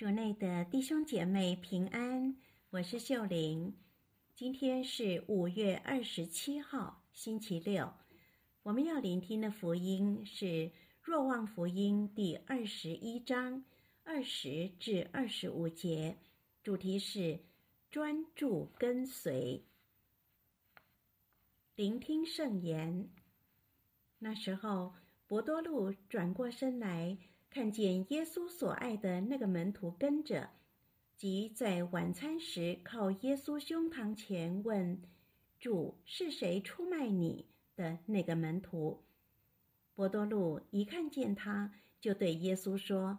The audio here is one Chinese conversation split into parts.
主内的弟兄姐妹平安，我是秀玲。今天是五月二十七号，星期六。我们要聆听的福音是《若望福音》第二十一章二十至二十五节，主题是专注跟随。聆听圣言。那时候，伯多禄转过身来。看见耶稣所爱的那个门徒跟着，即在晚餐时靠耶稣胸膛前问：“主，是谁出卖你的那个门徒？”伯多禄一看见他，就对耶稣说：“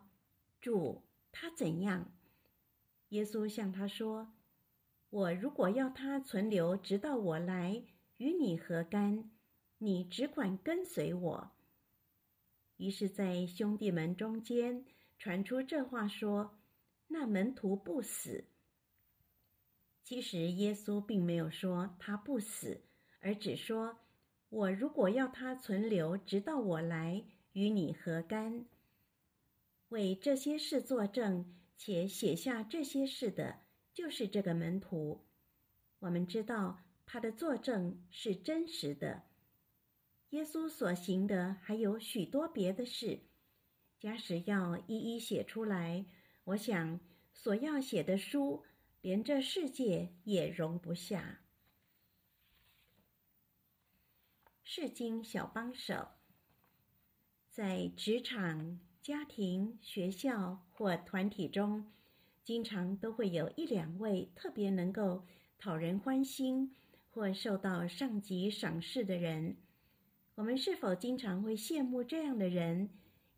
主，他怎样？”耶稣向他说：“我如果要他存留，直到我来，与你何干？你只管跟随我。”于是，在兄弟们中间传出这话说：“那门徒不死。”其实耶稣并没有说他不死，而只说：“我如果要他存留，直到我来，与你何干？”为这些事作证且写下这些事的，就是这个门徒。我们知道他的作证是真实的。耶稣所行的还有许多别的事，假使要一一写出来，我想所要写的书，连这世界也容不下。圣经小帮手，在职场、家庭、学校或团体中，经常都会有一两位特别能够讨人欢心或受到上级赏识的人。我们是否经常会羡慕这样的人，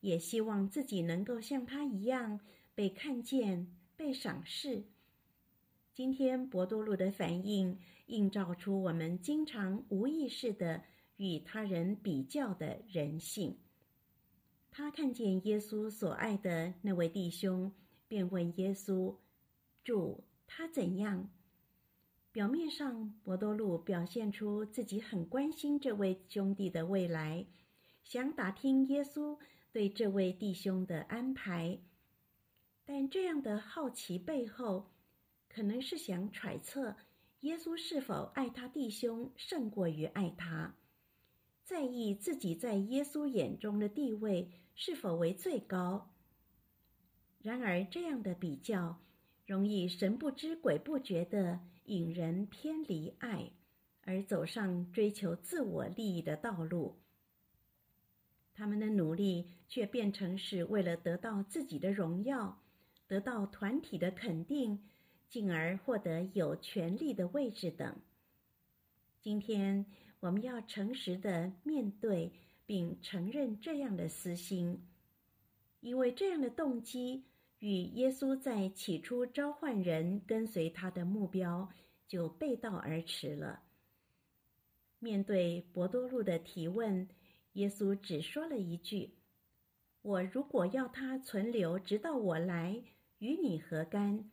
也希望自己能够像他一样被看见、被赏识？今天伯多禄的反应映照出我们经常无意识的与他人比较的人性。他看见耶稣所爱的那位弟兄，便问耶稣：“主，他怎样？”表面上，博多禄表现出自己很关心这位兄弟的未来，想打听耶稣对这位弟兄的安排。但这样的好奇背后，可能是想揣测耶稣是否爱他弟兄胜过于爱他，在意自己在耶稣眼中的地位是否为最高。然而，这样的比较容易神不知鬼不觉地引人偏离爱，而走上追求自我利益的道路。他们的努力却变成是为了得到自己的荣耀，得到团体的肯定，进而获得有权力的位置等。今天我们要诚实的面对并承认这样的私心，因为这样的动机。与耶稣在起初召唤人跟随他的目标就背道而驰了。面对伯多禄的提问，耶稣只说了一句：“我如果要他存留，直到我来，与你何干？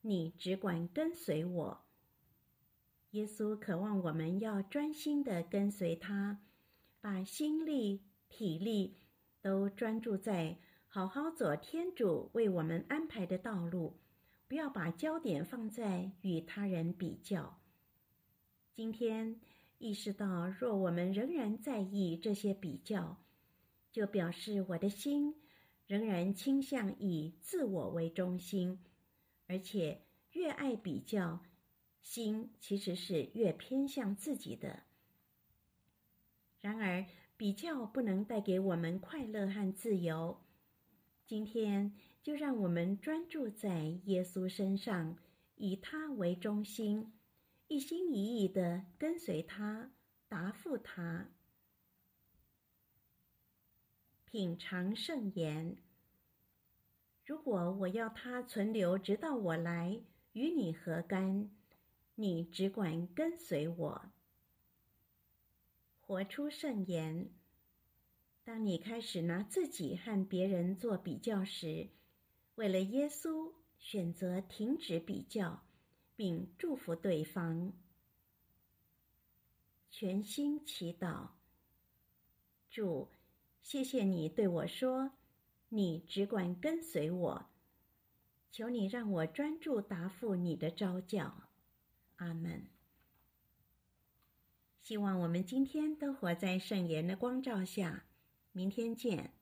你只管跟随我。”耶稣渴望我们要专心地跟随他，把心力、体力都专注在。好好走天主为我们安排的道路，不要把焦点放在与他人比较。今天意识到，若我们仍然在意这些比较，就表示我的心仍然倾向以自我为中心，而且越爱比较，心其实是越偏向自己的。然而，比较不能带给我们快乐和自由。今天就让我们专注在耶稣身上，以他为中心，一心一意的跟随他，答复他。品尝圣言。如果我要他存留，直到我来，与你何干？你只管跟随我。活出圣言。当你开始拿自己和别人做比较时，为了耶稣，选择停止比较，并祝福对方。全心祈祷，主，谢谢你对我说：“你只管跟随我。”求你让我专注答复你的召叫。阿门。希望我们今天都活在圣言的光照下。明天见。